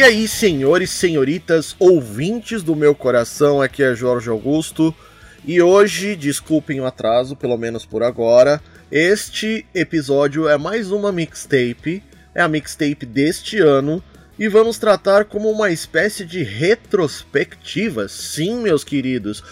E aí, senhores, senhoritas, ouvintes do meu coração, aqui é Jorge Augusto. E hoje, desculpem o atraso, pelo menos por agora, este episódio é mais uma mixtape, é a mixtape deste ano, e vamos tratar como uma espécie de retrospectiva. Sim, meus queridos,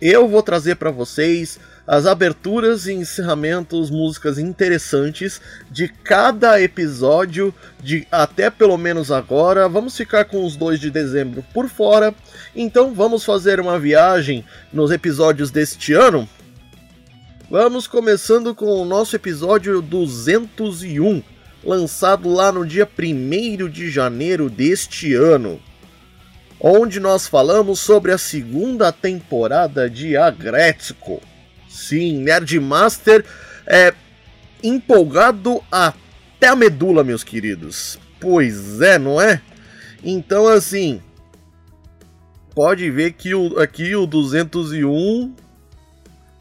eu vou trazer para vocês as aberturas e encerramentos, músicas interessantes de cada episódio, de até pelo menos agora. Vamos ficar com os dois de dezembro por fora. Então vamos fazer uma viagem nos episódios deste ano. Vamos começando com o nosso episódio 201, lançado lá no dia 1 de janeiro deste ano, onde nós falamos sobre a segunda temporada de Agretsuko. Sim, Nerdmaster é empolgado até a medula, meus queridos. Pois é, não é? Então, assim, pode ver que o, aqui o 201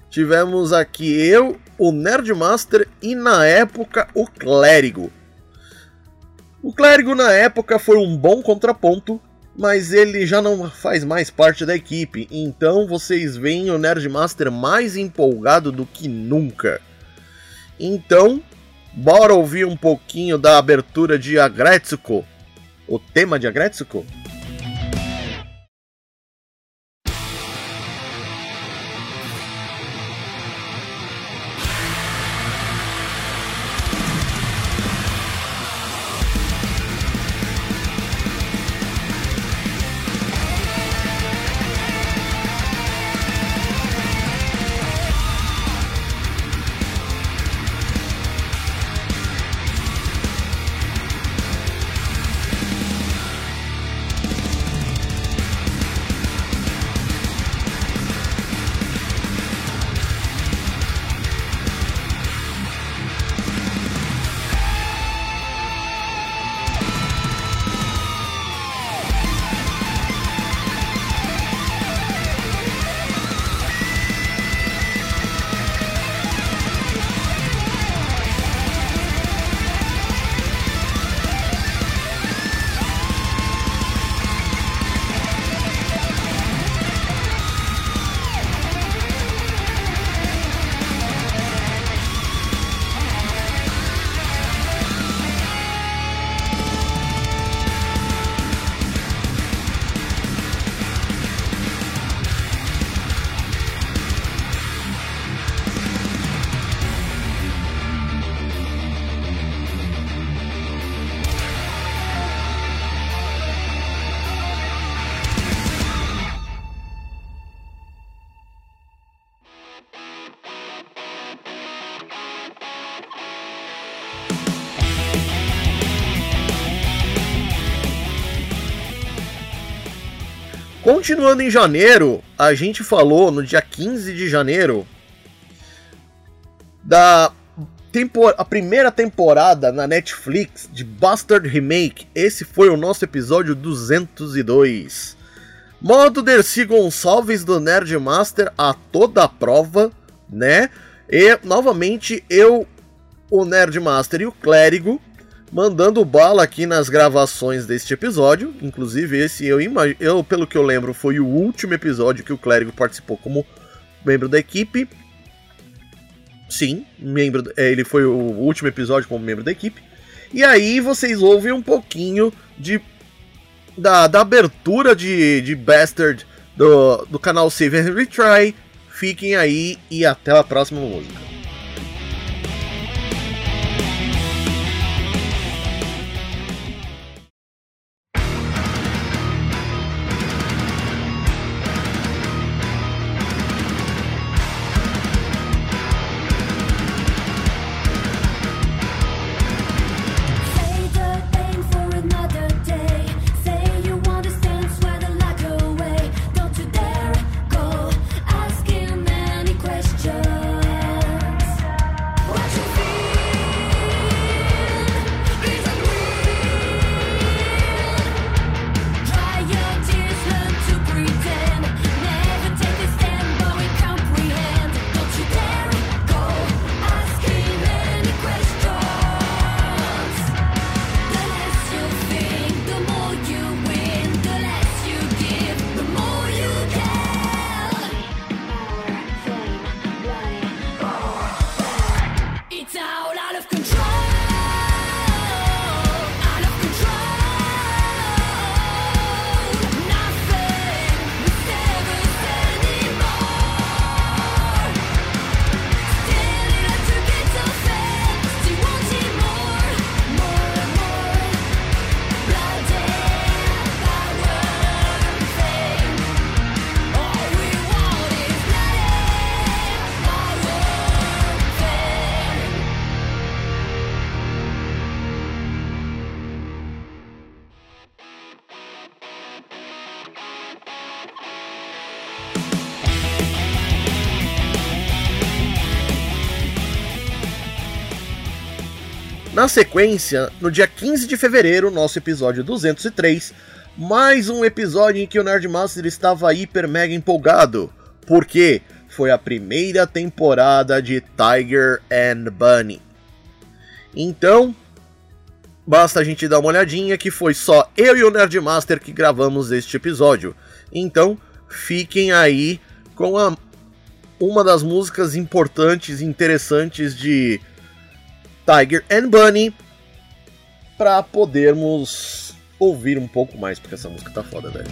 tivemos aqui eu, o Nerdmaster e na época o Clérigo. O Clérigo na época foi um bom contraponto mas ele já não faz mais parte da equipe, então vocês veem o Nerdmaster mais empolgado do que nunca. Então, bora ouvir um pouquinho da abertura de Agretsuko, o tema de Agretsuko? Continuando em janeiro, a gente falou no dia 15 de janeiro da tempor a primeira temporada na Netflix de Bastard Remake. Esse foi o nosso episódio 202. Modo Dercy Gonçalves do Nerdmaster a toda a prova, né? E novamente eu, o Nerdmaster e o Clérigo mandando bala aqui nas gravações deste episódio. Inclusive, esse eu, eu, pelo que eu lembro, foi o último episódio que o Clérigo participou como membro da equipe. Sim, membro, é, ele foi o último episódio como membro da equipe. E aí vocês ouvem um pouquinho de da, da abertura de, de Bastard do, do canal Save and Retry. Fiquem aí e até a próxima música. Sequência, no dia 15 de fevereiro, nosso episódio 203, mais um episódio em que o Nerdmaster estava hiper mega empolgado. Por quê? Foi a primeira temporada de Tiger and Bunny. Então, basta a gente dar uma olhadinha que foi só eu e o Nerdmaster que gravamos este episódio. Então, fiquem aí com a, uma das músicas importantes e interessantes de Tiger and Bunny para podermos ouvir um pouco mais, porque essa música tá foda, velho.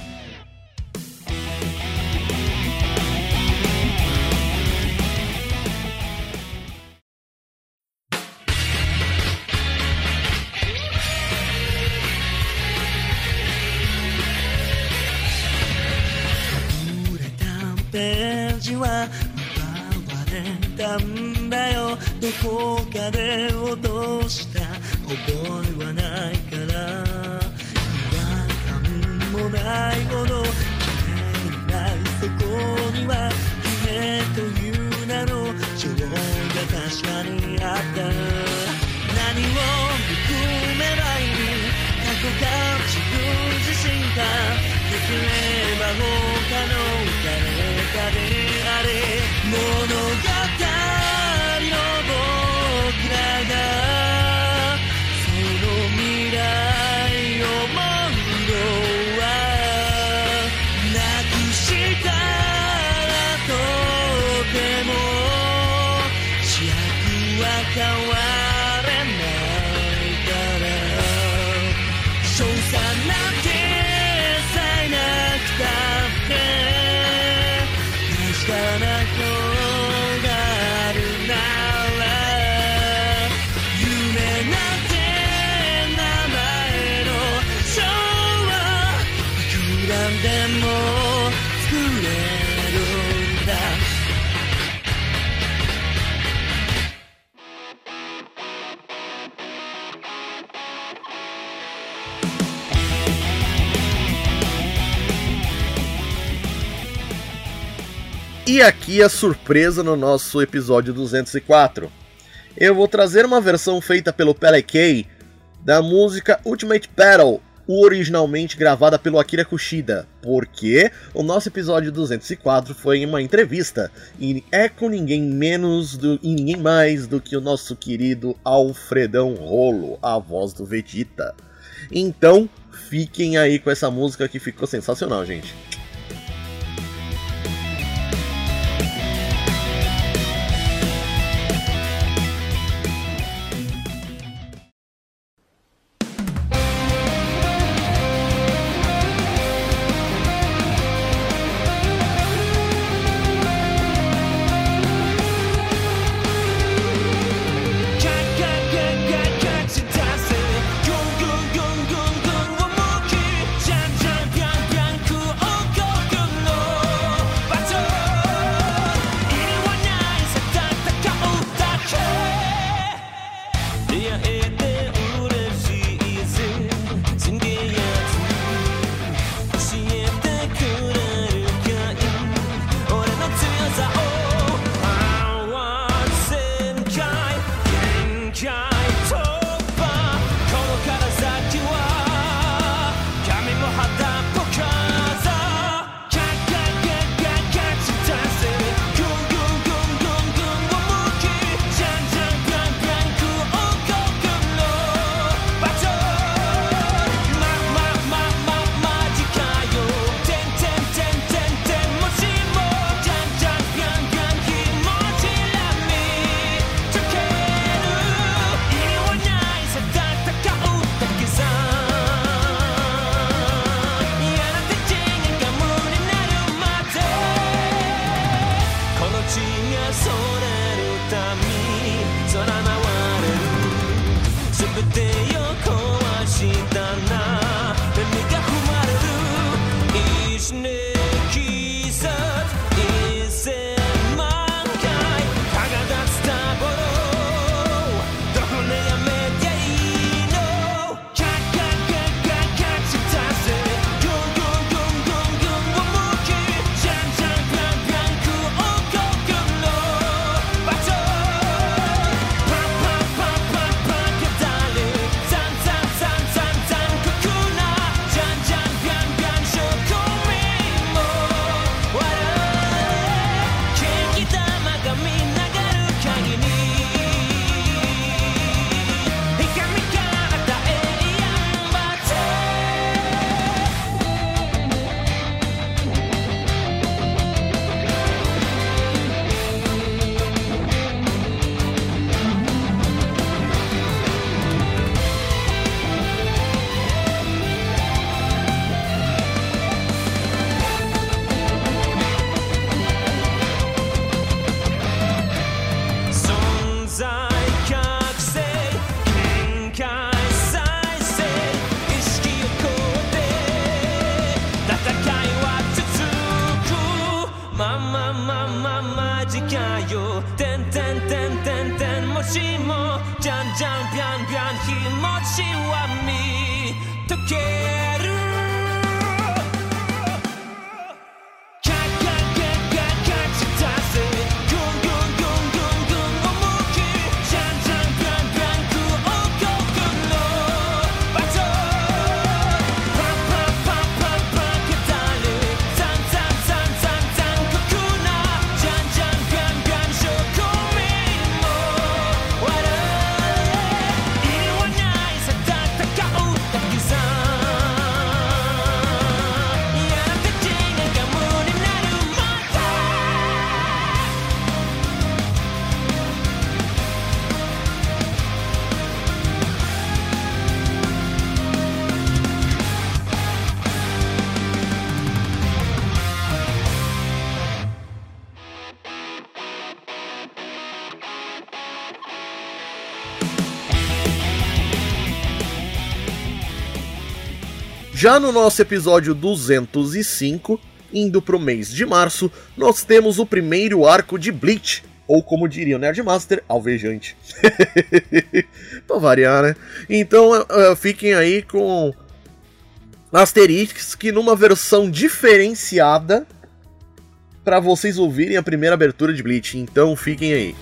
E aqui a surpresa no nosso episódio 204. Eu vou trazer uma versão feita pelo Pelekei da música Ultimate Battle, originalmente gravada pelo Akira Kushida, porque o nosso episódio 204 foi uma entrevista e é com ninguém menos do, e ninguém mais do que o nosso querido Alfredão Rolo, a voz do Vegeta. Então, fiquem aí com essa música que ficou sensacional, gente. Já no nosso episódio 205, indo pro mês de março, nós temos o primeiro arco de Bleach, ou como diria o Nerdmaster, alvejante. pra variar, né? Então uh, fiquem aí com Asterix, que numa versão diferenciada, para vocês ouvirem a primeira abertura de Bleach. Então fiquem aí.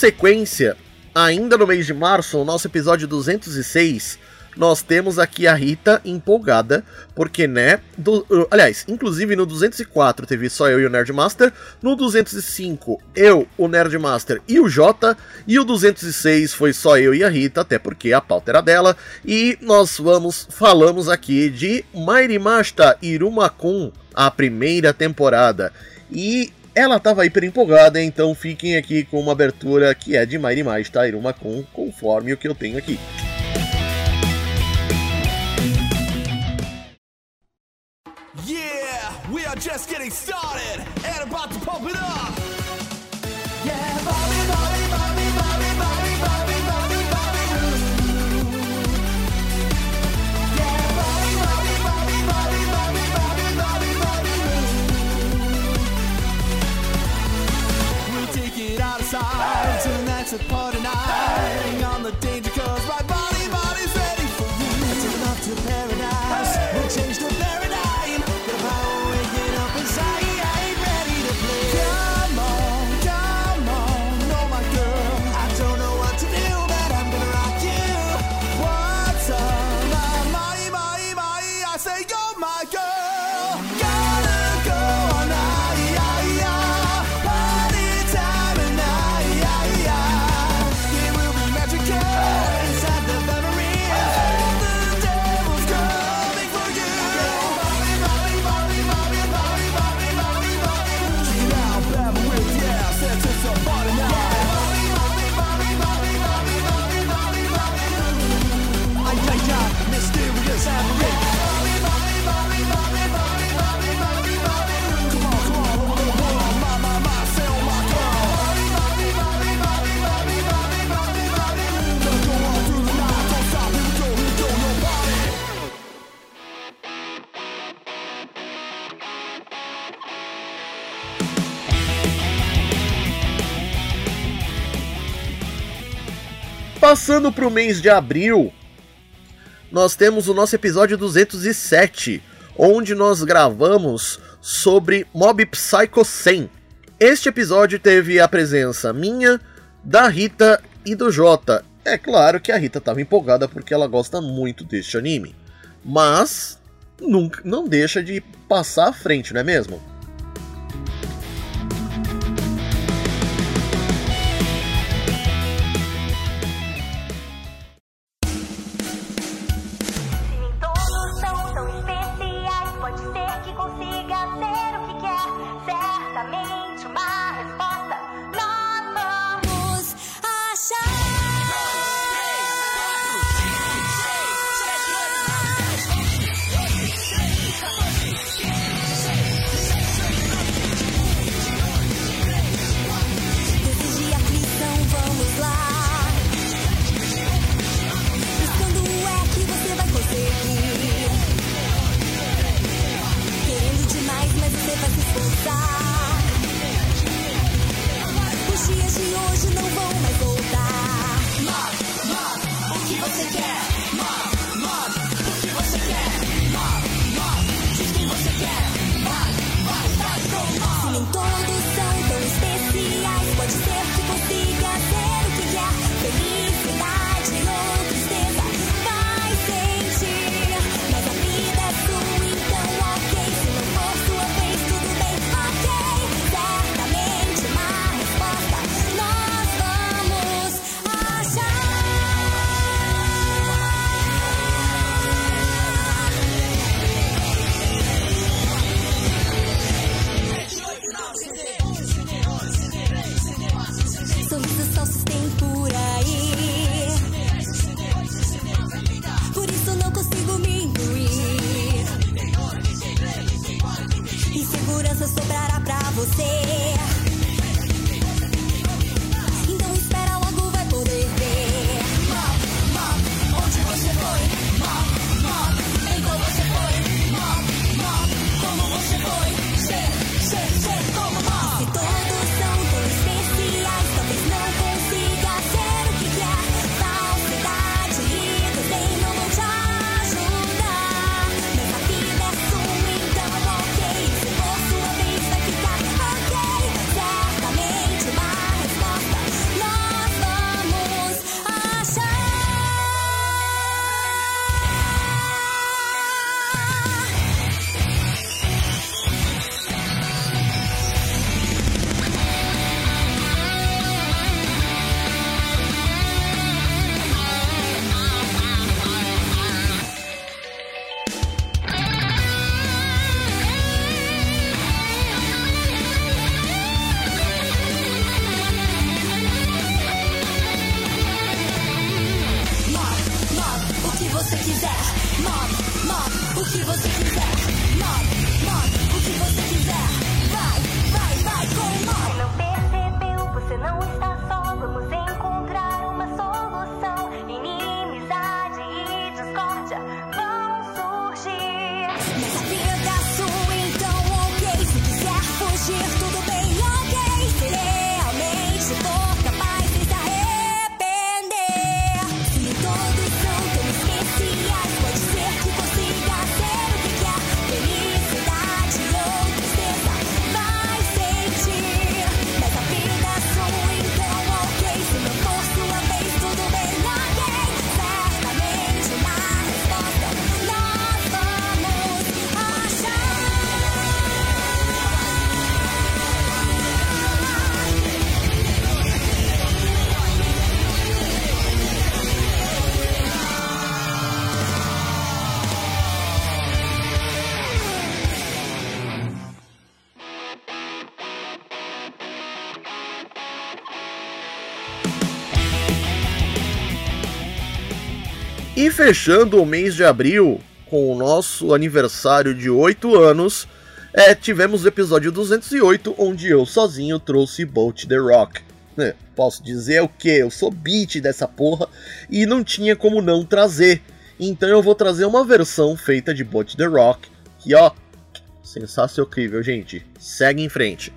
Sequência, ainda no mês de março, o nosso episódio 206, nós temos aqui a Rita empolgada, porque, né? do- uh, aliás, inclusive no 204 teve só eu e o Nerdmaster, no 205 eu, o Nerdmaster e o Jota, e o 206 foi só eu e a Rita, até porque a pauta era dela, e nós vamos, falamos aqui de Mairimashita Irumakun, a primeira temporada. E ela tava hiper empolgada, então fiquem aqui com uma abertura que é de Mairimashita Irumakun, conforme o que eu tenho aqui. Yeah, we are just getting started and about to pump it up. Passando para o mês de abril, nós temos o nosso episódio 207, onde nós gravamos sobre Mob Psycho 100. Este episódio teve a presença minha, da Rita e do Jota. É claro que a Rita estava empolgada porque ela gosta muito deste anime, mas nunca, não deixa de passar à frente, não é mesmo? Que você fechando o mês de abril, com o nosso aniversário de 8 anos, é, tivemos o episódio 208, onde eu sozinho trouxe Bolt the Rock. É, posso dizer o que? Eu sou beat dessa porra e não tinha como não trazer. Então eu vou trazer uma versão feita de Bolt the Rock, que ó, sensacional, gente. Segue em frente.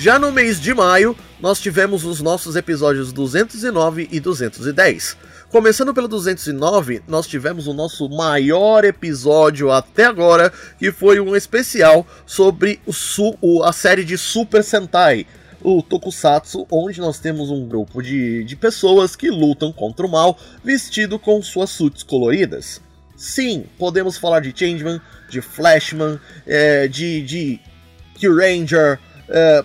Já no mês de maio, nós tivemos os nossos episódios 209 e 210. Começando pelo 209, nós tivemos o nosso maior episódio até agora, que foi um especial sobre o a série de Super Sentai, o Tokusatsu, onde nós temos um grupo de, de pessoas que lutam contra o mal vestido com suas suits coloridas. Sim, podemos falar de Changeman, de Flashman, é, de, de Q-Ranger, é,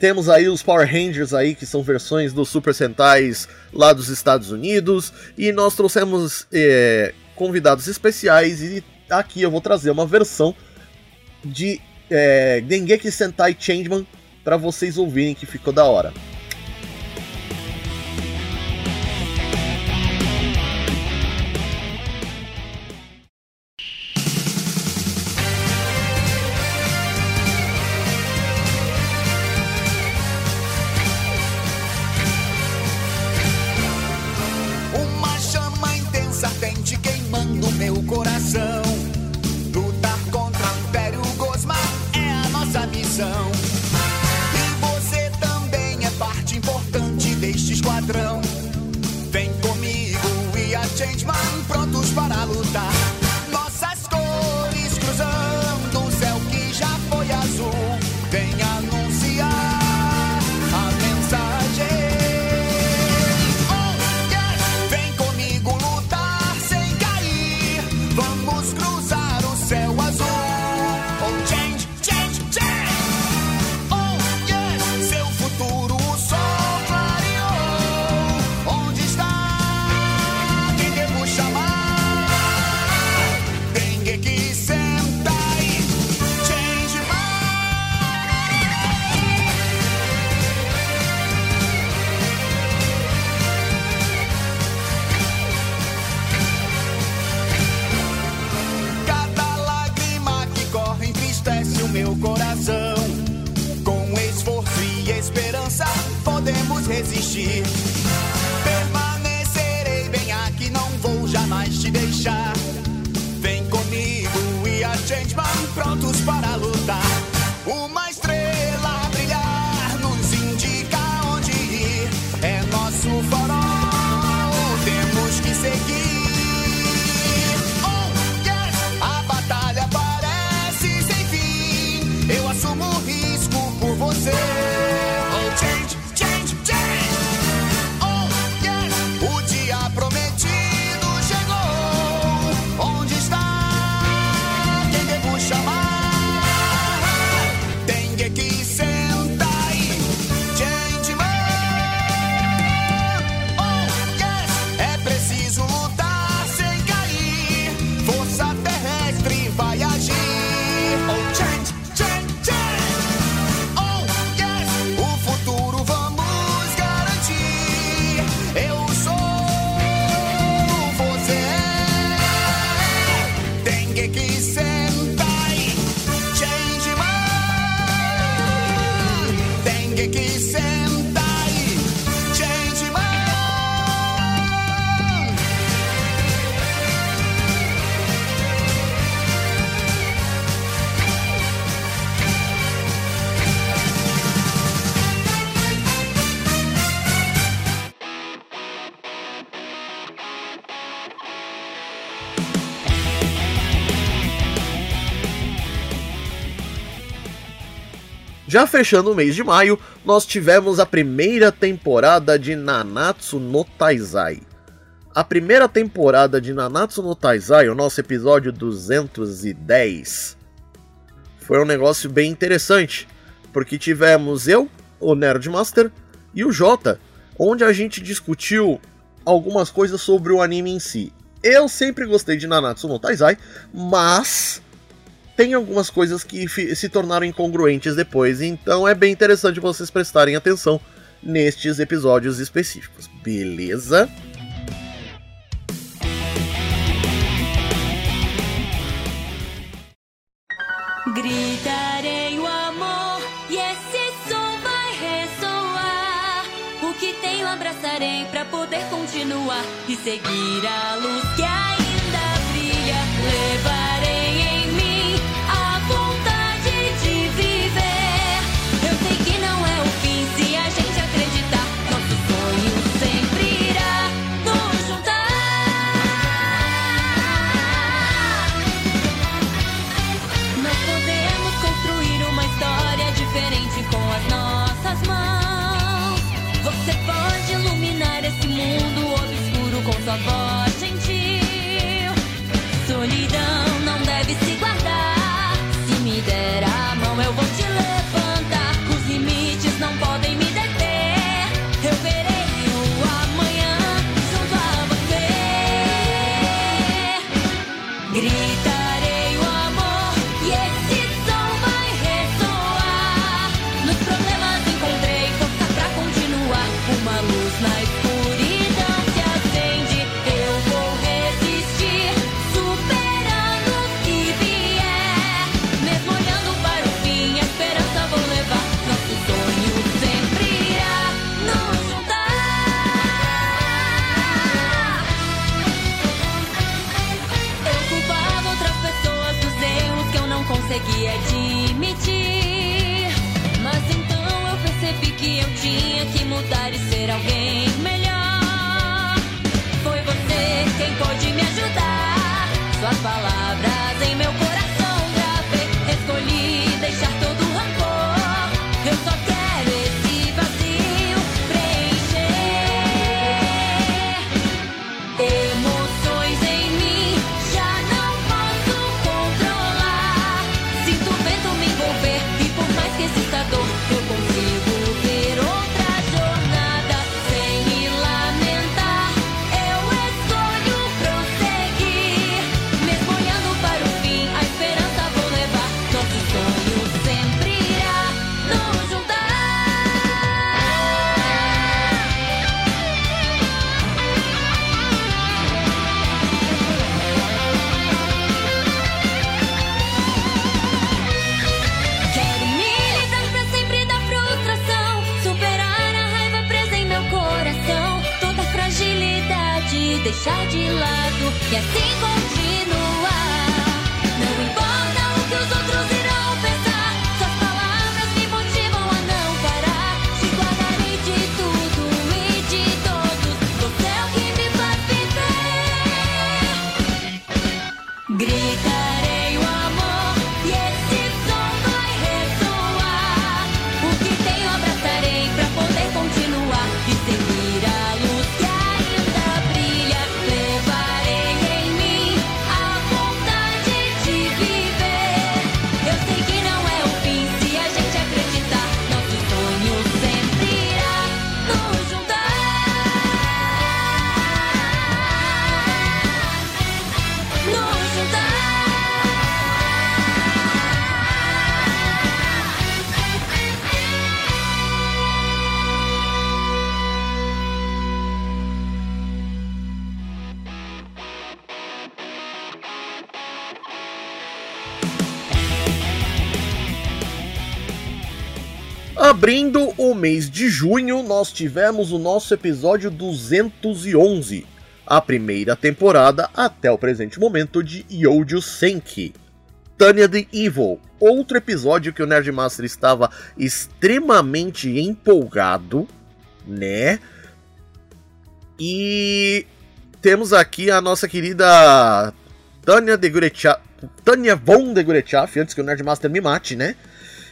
temos aí os Power Rangers aí, que são versões dos Super Sentais lá dos Estados Unidos. E nós trouxemos é, convidados especiais e aqui eu vou trazer uma versão de é, Dengeki Sentai Changeman para vocês ouvirem que ficou da hora. Já fechando o mês de maio, nós tivemos a primeira temporada de Nanatsu no Taizai. A primeira temporada de Nanatsu no Taizai, o nosso episódio 210, foi um negócio bem interessante, porque tivemos eu, o Nerdmaster e o Jota, onde a gente discutiu algumas coisas sobre o anime em si. Eu sempre gostei de Nanatsu no Taizai, mas tem algumas coisas que se tornaram incongruentes depois, então é bem interessante vocês prestarem atenção nestes episódios específicos, beleza? Gritarei o amor e esse som vai ressoar. O que tenho abraçarei para poder continuar e seguir a luz que ainda brilha. Levar on board. Abrindo o mês de junho, nós tivemos o nosso episódio 211, a primeira temporada até o presente momento de Yojo Senki. Tanya the Evil, outro episódio que o Nerdmaster estava extremamente empolgado, né? E temos aqui a nossa querida Tanya de Gurecha... Tanya von de Gurechaf, antes que o Nerdmaster me mate, né?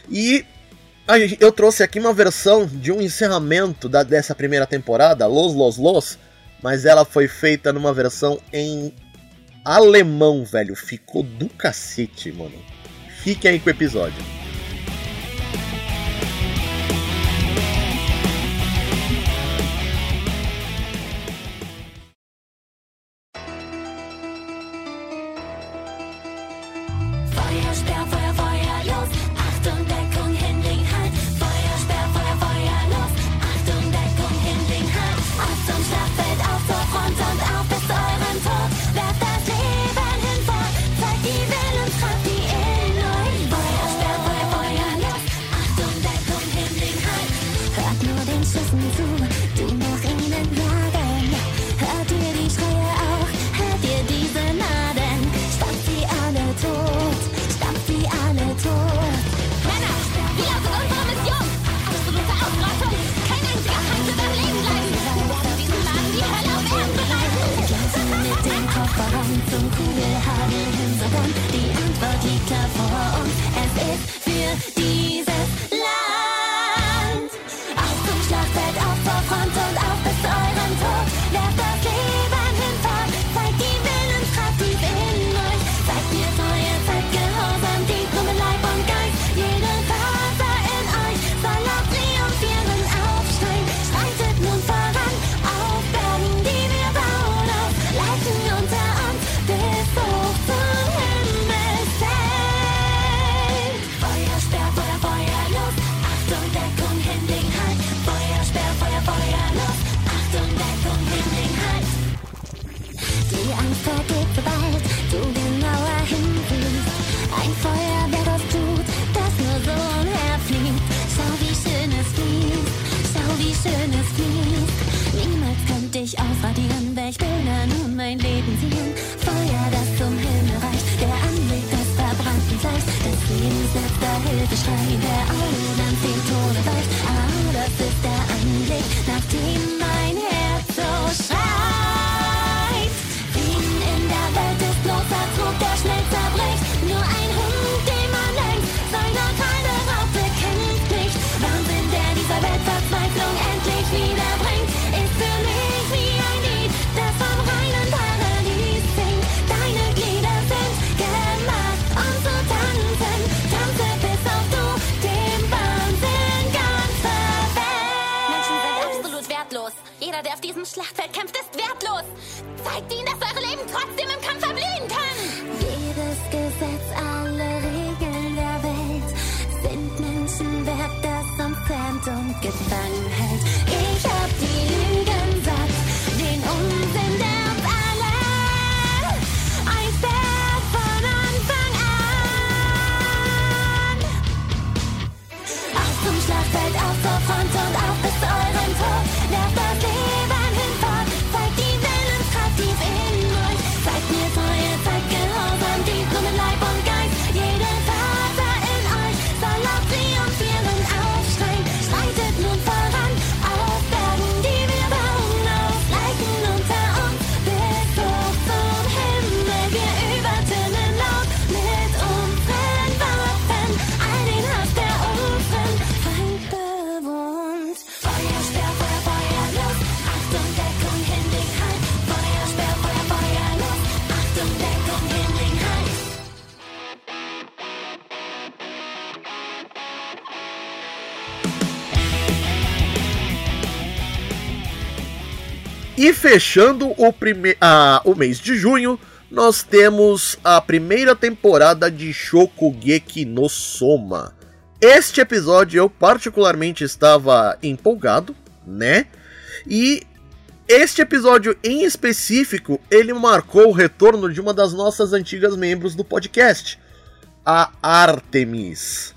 E ah, eu trouxe aqui uma versão de um encerramento da, dessa primeira temporada, Los Los Los, mas ela foi feita numa versão em alemão, velho. Ficou do cacete, mano. Fiquem aí com o episódio. E fechando o, prime... Ah, o mês de junho, nós temos a primeira temporada de Shokugeki no Soma. Este episódio eu particularmente estava empolgado, né? E este episódio em específico, ele marcou o retorno de uma das nossas antigas membros do podcast, a Artemis.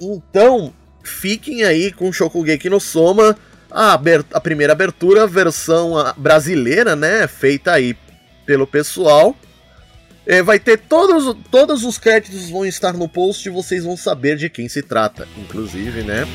Então, fiquem aí com Shokugeki no Soma a, a primeira abertura, a versão ah, brasileira, né? Feita aí pelo pessoal. É, vai ter todos, todos os créditos vão estar no post e vocês vão saber de quem se trata, inclusive, né?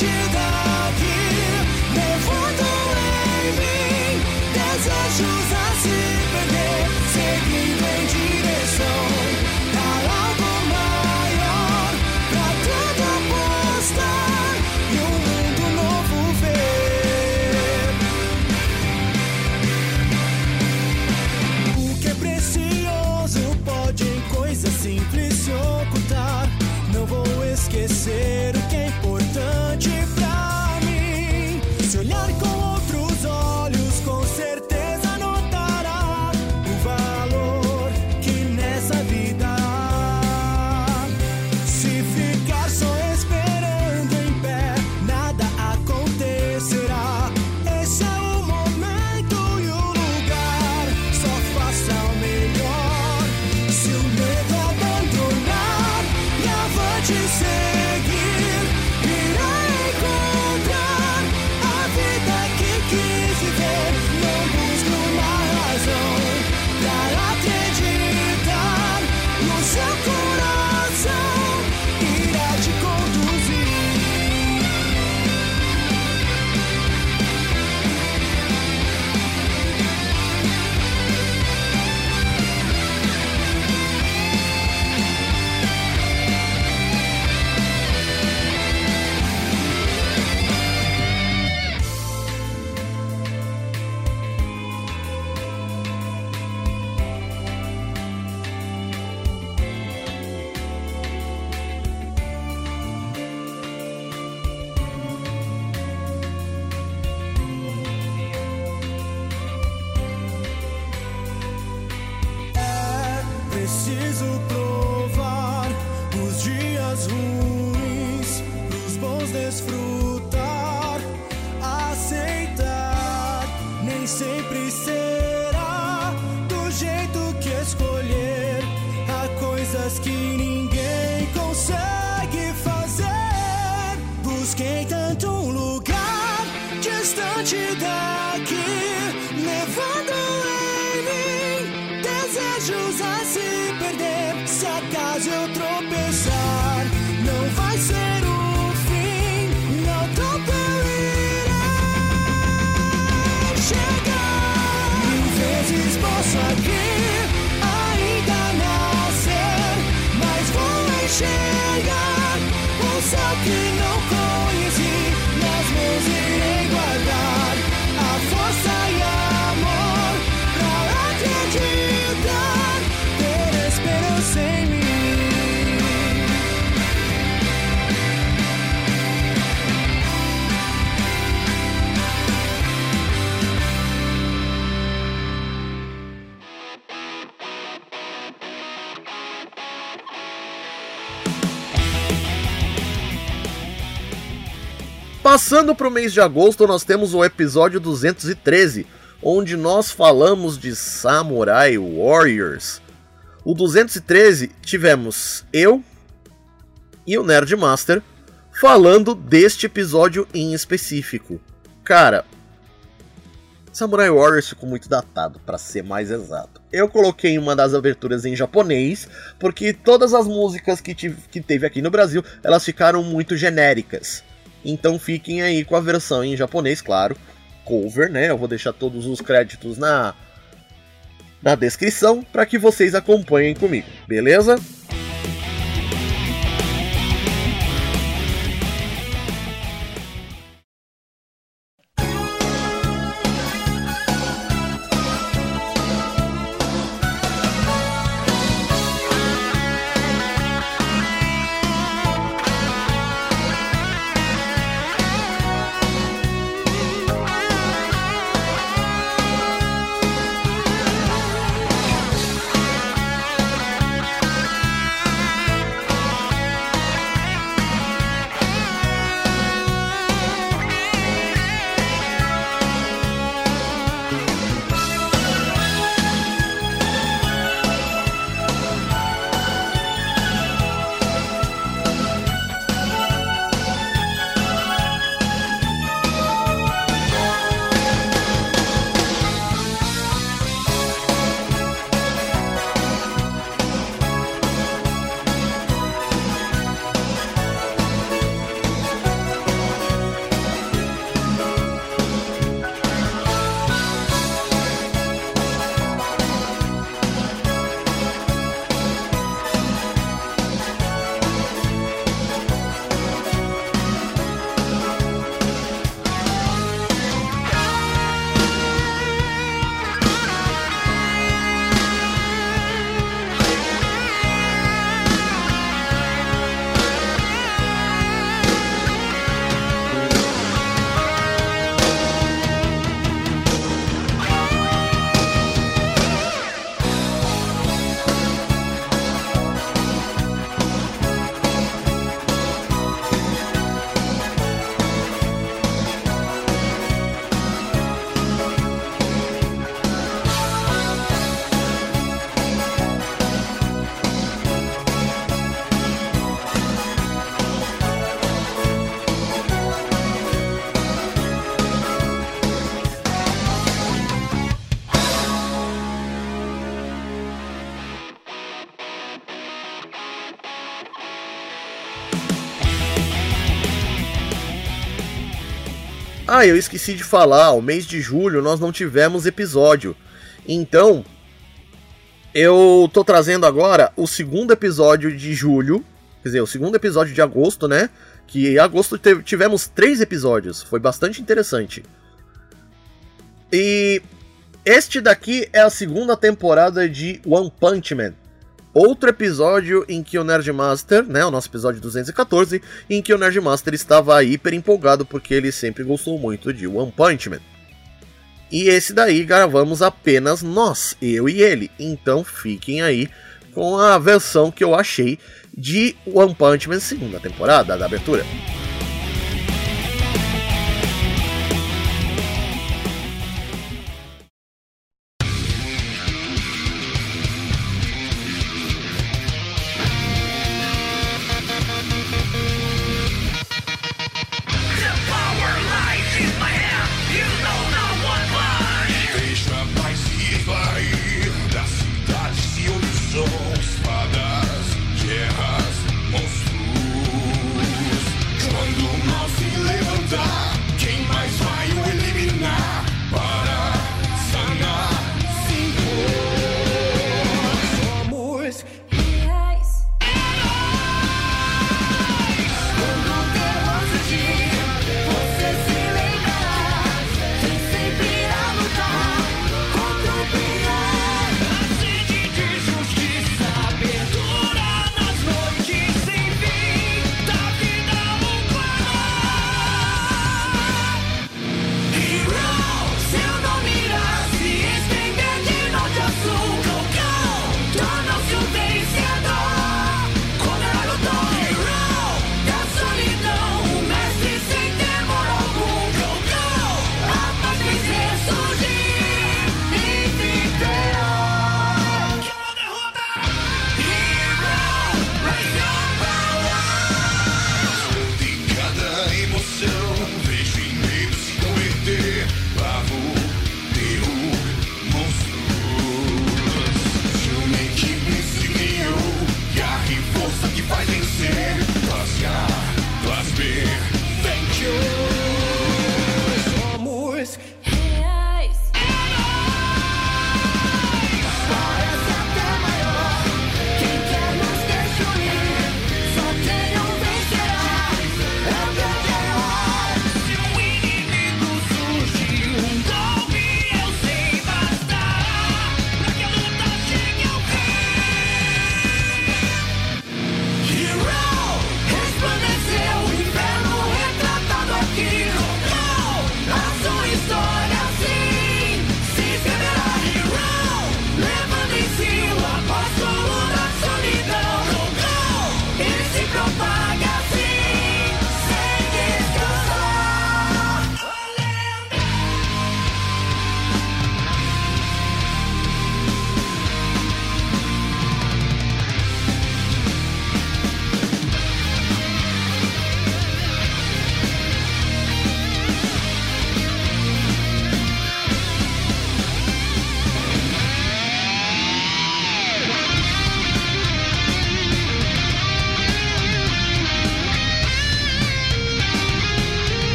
you though Passando para o mês de agosto, nós temos o episódio 213, onde nós falamos de Samurai Warriors. O 213 tivemos eu e o Nerd Master falando deste episódio em específico. Cara, Samurai Warriors ficou muito datado, para ser mais exato. Eu coloquei uma das aberturas em japonês, porque todas as músicas que, tive, que teve aqui no Brasil, elas ficaram muito genéricas. Então fiquem aí com a versão em japonês, claro. Cover, né? Eu vou deixar todos os créditos na, na descrição para que vocês acompanhem comigo, beleza? Ah, eu esqueci de falar, o mês de julho nós não tivemos episódio. Então, eu tô trazendo agora o segundo episódio de julho, quer dizer, o segundo episódio de agosto, né? Que em agosto tivemos três episódios, foi bastante interessante. E este daqui é a segunda temporada de One Punch Man outro episódio em que o Nerd Master, né, o nosso episódio 214, em que o Nerd Master estava hiper empolgado porque ele sempre gostou muito de One Punch Man. E esse daí gravamos apenas nós, eu e ele. Então fiquem aí com a versão que eu achei de One Punch Man segunda temporada da abertura.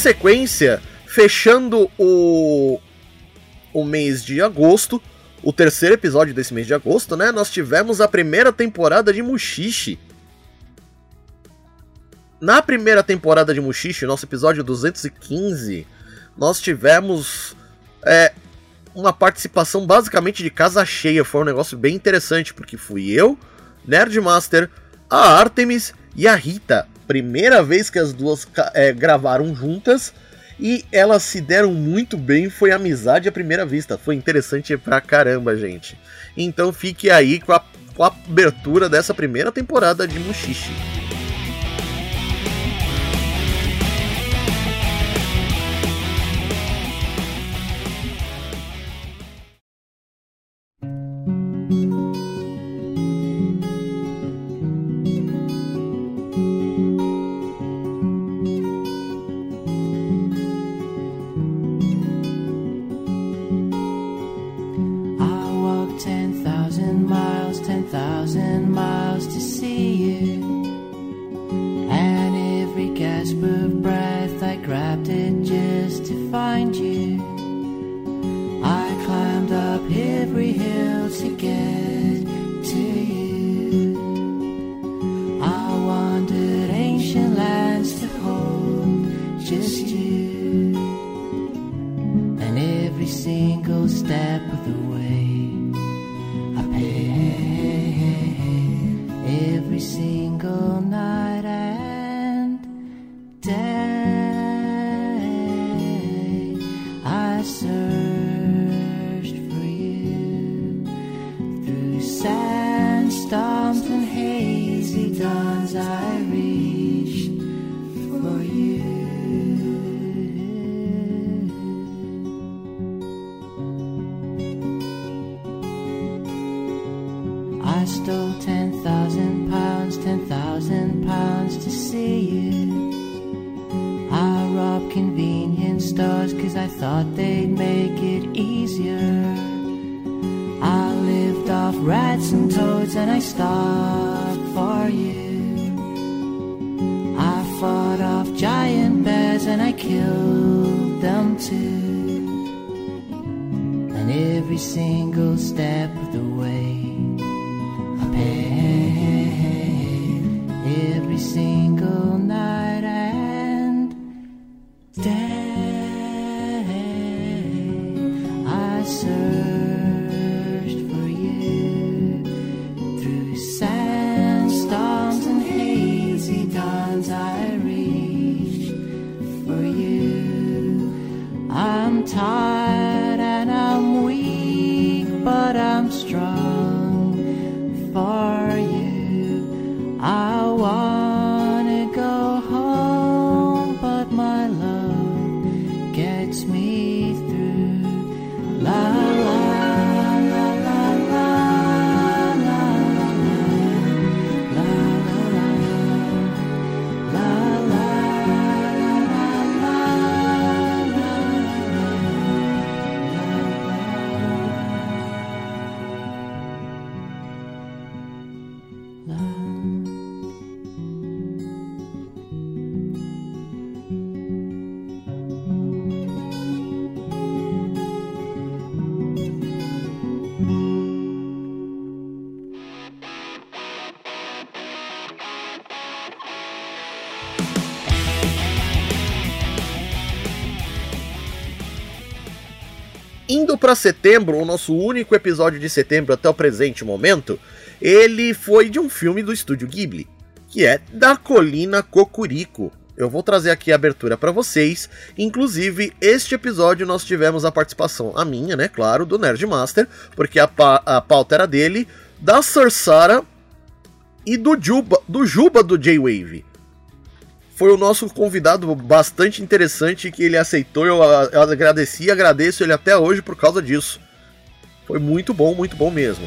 sequência, fechando o, o mês de agosto, o terceiro episódio desse mês de agosto, né? Nós tivemos a primeira temporada de Mushishi. Na primeira temporada de Mushishi, nosso episódio 215, nós tivemos é, uma participação basicamente de casa cheia. Foi um negócio bem interessante, porque fui eu, Nerdmaster, a Artemis e a Rita primeira vez que as duas é, gravaram juntas e elas se deram muito bem, foi amizade à primeira vista, foi interessante pra caramba, gente. Então fique aí com a, com a abertura dessa primeira temporada de Mushishi. para setembro, o nosso único episódio de setembro até o presente momento, ele foi de um filme do estúdio Ghibli, que é Da Colina Cocurico. Eu vou trazer aqui a abertura para vocês. Inclusive, este episódio nós tivemos a participação, a minha, né, claro, do Nerd Master, porque a, pa a pauta era dele, da Sorsara e do Juba do, Juba do J-Wave foi o nosso convidado bastante interessante que ele aceitou. Eu, ah, eu agradeci e agradeço ele até hoje por causa disso. Foi muito bom, muito bom mesmo.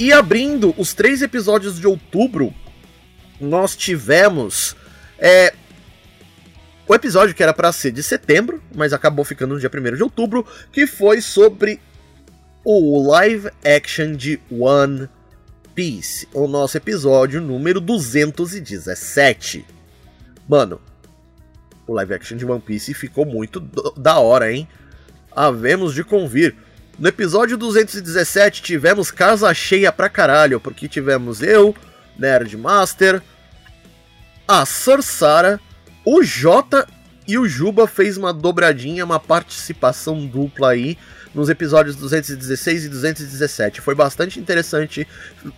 E abrindo os três episódios de outubro, nós tivemos é, o episódio que era para ser de setembro, mas acabou ficando no dia 1 de outubro, que foi sobre o live action de One Piece, o nosso episódio número 217. Mano, o live action de One Piece ficou muito da hora, hein? Havemos de convir. No episódio 217 tivemos casa cheia pra caralho, porque tivemos eu, Nerd Master, a Sarsara, o Jota e o Juba fez uma dobradinha, uma participação dupla aí nos episódios 216 e 217. Foi bastante interessante.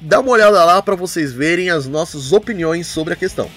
Dá uma olhada lá pra vocês verem as nossas opiniões sobre a questão.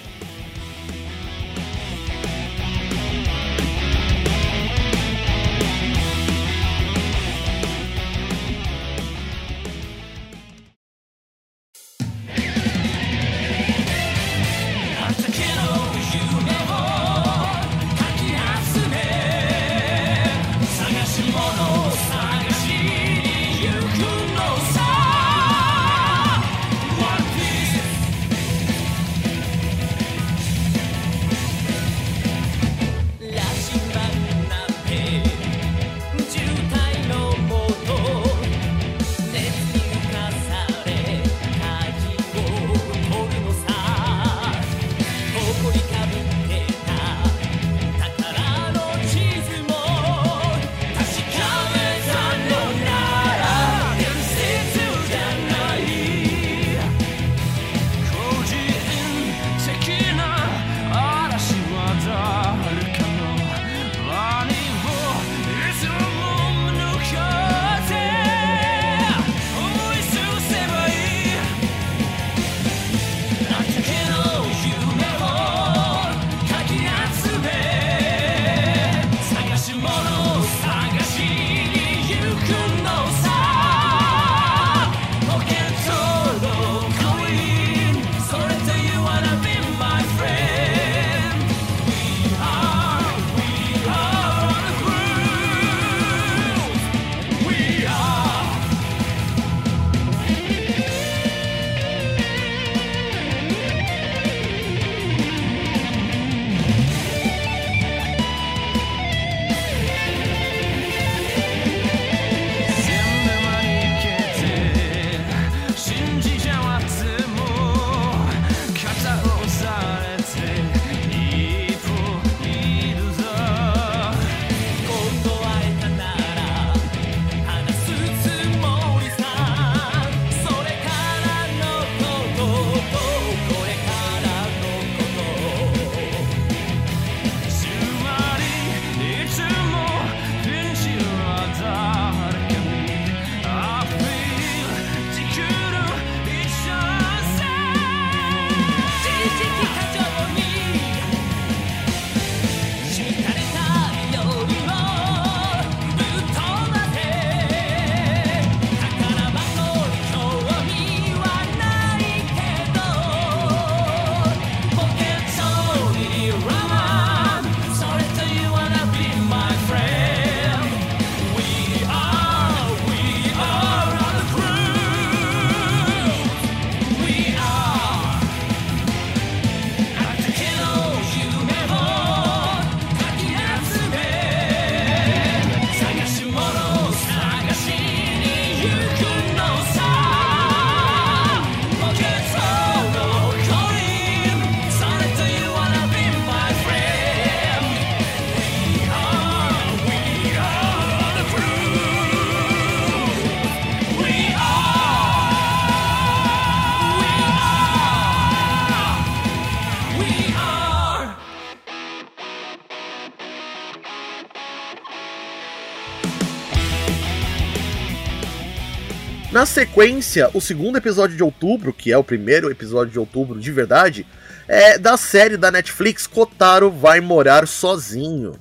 Na sequência, o segundo episódio de outubro, que é o primeiro episódio de outubro de verdade, é da série da Netflix Kotaro vai morar sozinho.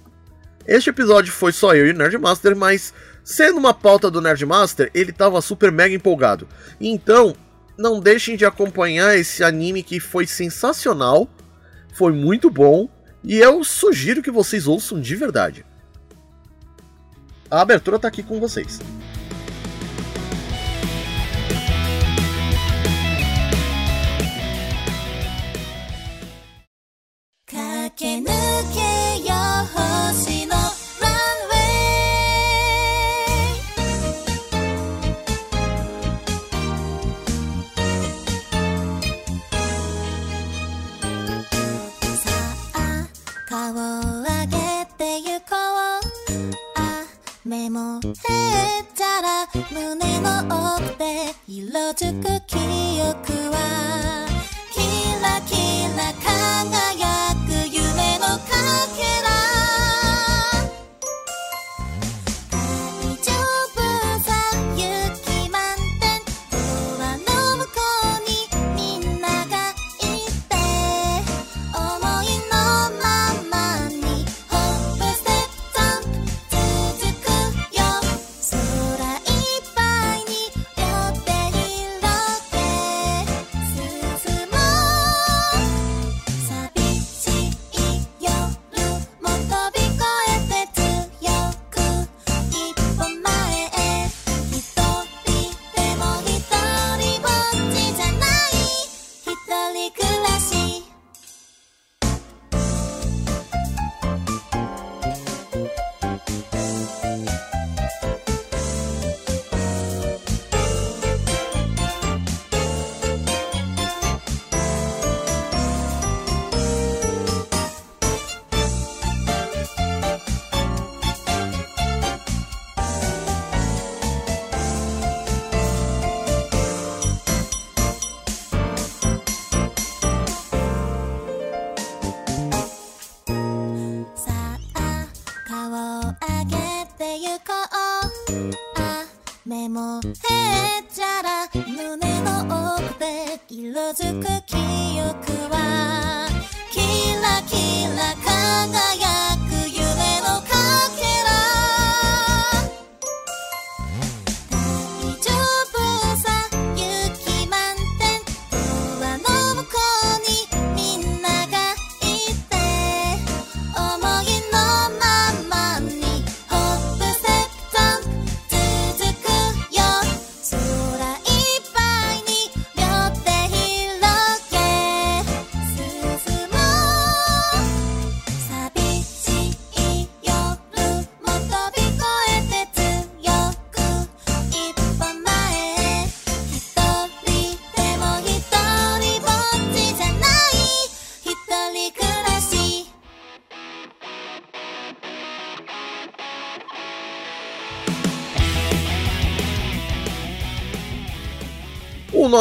Este episódio foi só eu e o Nerdmaster, mas sendo uma pauta do Nerdmaster, ele tava super mega empolgado. Então, não deixem de acompanhar esse anime que foi sensacional, foi muito bom, e eu sugiro que vocês ouçam de verdade. a abertura tá aqui com vocês.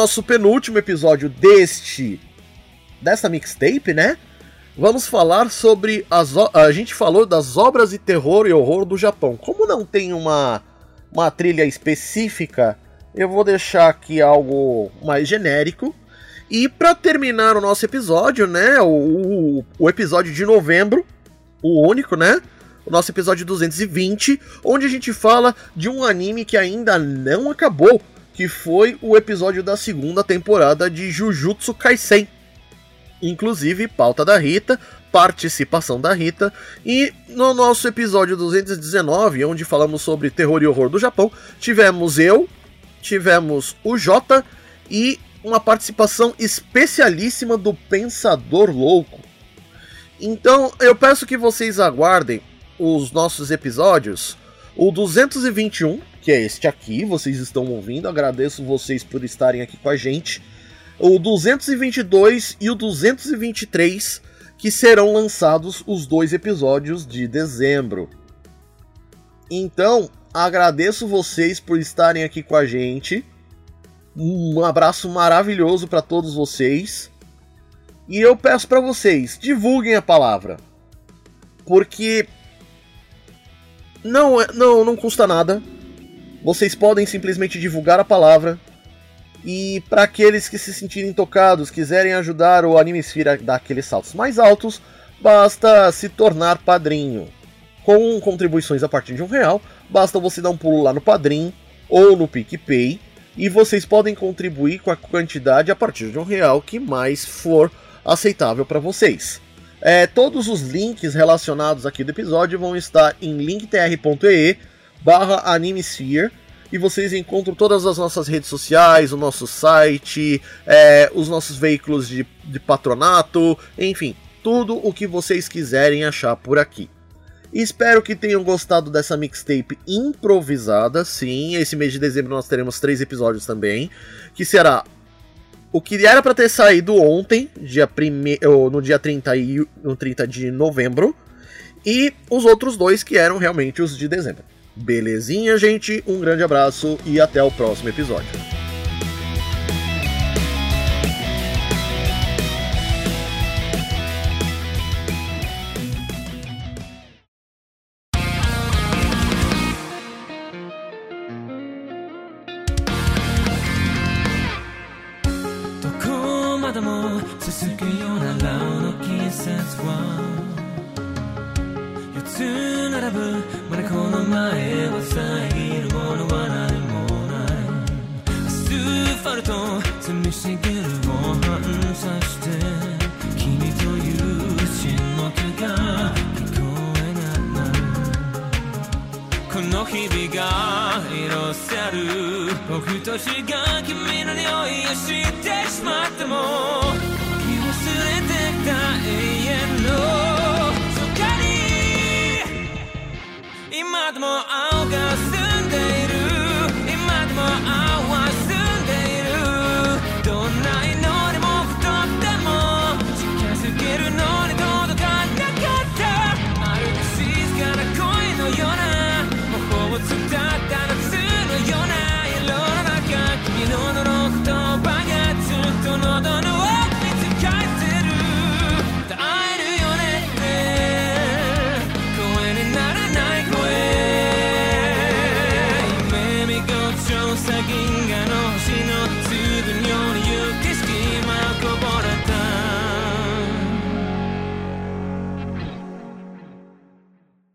Nosso penúltimo episódio deste dessa mixtape, né? Vamos falar sobre as a gente falou das obras de terror e horror do Japão. Como não tem uma uma trilha específica, eu vou deixar aqui algo mais genérico. E para terminar o nosso episódio, né, o, o, o episódio de novembro, o único, né? O nosso episódio 220, onde a gente fala de um anime que ainda não acabou, que foi o episódio da segunda temporada de Jujutsu Kaisen. Inclusive, pauta da Rita, participação da Rita, e no nosso episódio 219, onde falamos sobre terror e horror do Japão, tivemos eu, tivemos o Jota e uma participação especialíssima do Pensador Louco. Então, eu peço que vocês aguardem os nossos episódios. O 221, que é este aqui, vocês estão ouvindo, agradeço vocês por estarem aqui com a gente. O 222 e o 223, que serão lançados os dois episódios de dezembro. Então, agradeço vocês por estarem aqui com a gente. Um abraço maravilhoso para todos vocês. E eu peço para vocês, divulguem a palavra. Porque não, é- não, não custa nada. Vocês podem simplesmente divulgar a palavra. E para aqueles que se sentirem tocados, quiserem ajudar o Animesphere a dar aqueles saltos mais altos, basta se tornar padrinho. Com contribuições a partir de um real, basta você dar um pulo lá no Padrim ou no PicPay e vocês podem contribuir com a quantidade a partir de um real que mais for aceitável para vocês. É, todos os links relacionados aqui do episódio vão estar em linktr.ee barra Animesphere e vocês encontram todas as nossas redes sociais, o nosso site, é, os nossos veículos de, de patronato, enfim, tudo o que vocês quiserem achar por aqui. Espero que tenham gostado dessa mixtape improvisada. Sim, esse mês de dezembro nós teremos três episódios também, que será o que era para ter saído ontem, dia prime... no dia 30, e... no 30 de novembro, e os outros dois que eram realmente os de dezembro. Belezinha, gente? Um grande abraço e até o próximo episódio.